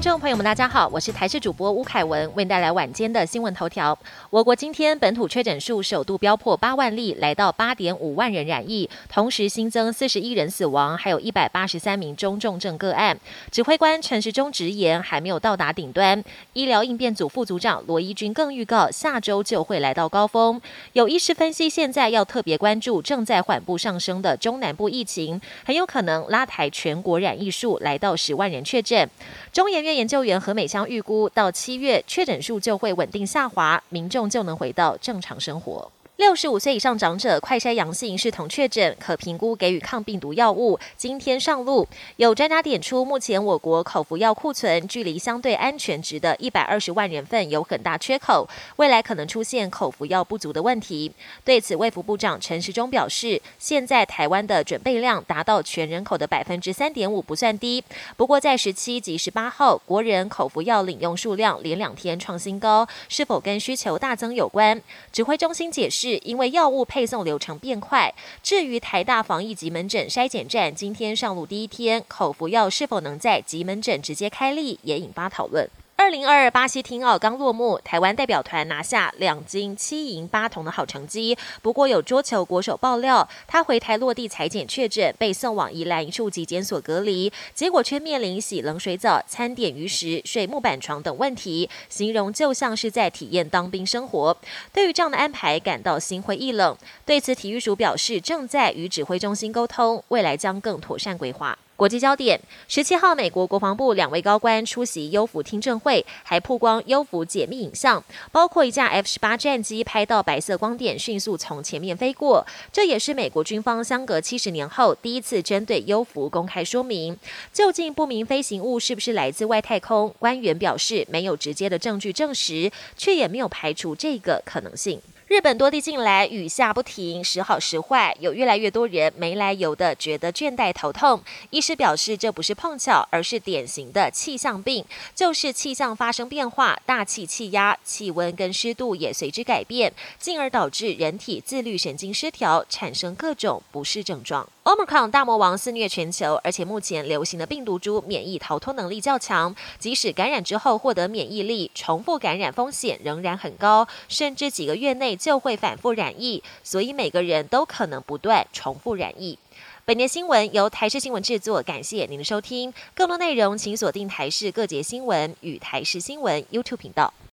听众朋友们，大家好，我是台视主播吴凯文，为您带来晚间的新闻头条。我国今天本土确诊数首度飙破八万例，来到八点五万人染疫，同时新增四十一人死亡，还有一百八十三名中重症个案。指挥官陈时中直言，还没有到达顶端。医疗应变组副组长罗一军更预告，下周就会来到高峰。有医师分析，现在要特别关注正在缓步上升的中南部疫情，很有可能拉抬全国染疫数来到十万人确诊。中研院研究员何美香预估，到七月确诊数就会稳定下滑，民众就能回到正常生活。六十五岁以上长者快筛阳性视同确诊，可评估给予抗病毒药物。今天上路，有专家点出，目前我国口服药库存距离相对安全值的一百二十万人份有很大缺口，未来可能出现口服药不足的问题。对此，卫福部长陈时中表示，现在台湾的准备量达到全人口的百分之三点五，不算低。不过，在十七及十八号，国人口服药领用数量连两天创新高，是否跟需求大增有关？指挥中心解释。因为药物配送流程变快，至于台大防疫急门诊筛检站今天上路第一天，口服药是否能在急门诊直接开立，也引发讨论。零二巴西听奥刚落幕，台湾代表团拿下两金七银八铜的好成绩。不过有桌球国手爆料，他回台落地裁剪确诊，被送往宜兰一处疾检所隔离，结果却面临洗冷水澡、餐点鱼食、睡木板床等问题，形容就像是在体验当兵生活。对于这样的安排，感到心灰意冷。对此，体育署表示正在与指挥中心沟通，未来将更妥善规划。国际焦点：十七号，美国国防部两位高官出席优福听证会，还曝光优福解密影像，包括一架 F 十八战机拍到白色光点迅速从前面飞过。这也是美国军方相隔七十年后第一次针对优福公开说明，究竟不明飞行物是不是来自外太空？官员表示没有直接的证据证实，却也没有排除这个可能性。日本多地近来雨下不停，时好时坏，有越来越多人没来由的觉得倦怠头痛。医师表示，这不是碰巧，而是典型的气象病，就是气象发生变化，大气气压、气温跟湿度也随之改变，进而导致人体自律神经失调，产生各种不适症状。Omicron 大魔王肆虐全球，而且目前流行的病毒株免疫逃脱能力较强，即使感染之后获得免疫力，重复感染风险仍然很高，甚至几个月内就会反复染疫，所以每个人都可能不断重复染疫。本节新闻由台视新闻制作，感谢您的收听。更多内容请锁定台视各节新闻与台视新闻 YouTube 频道。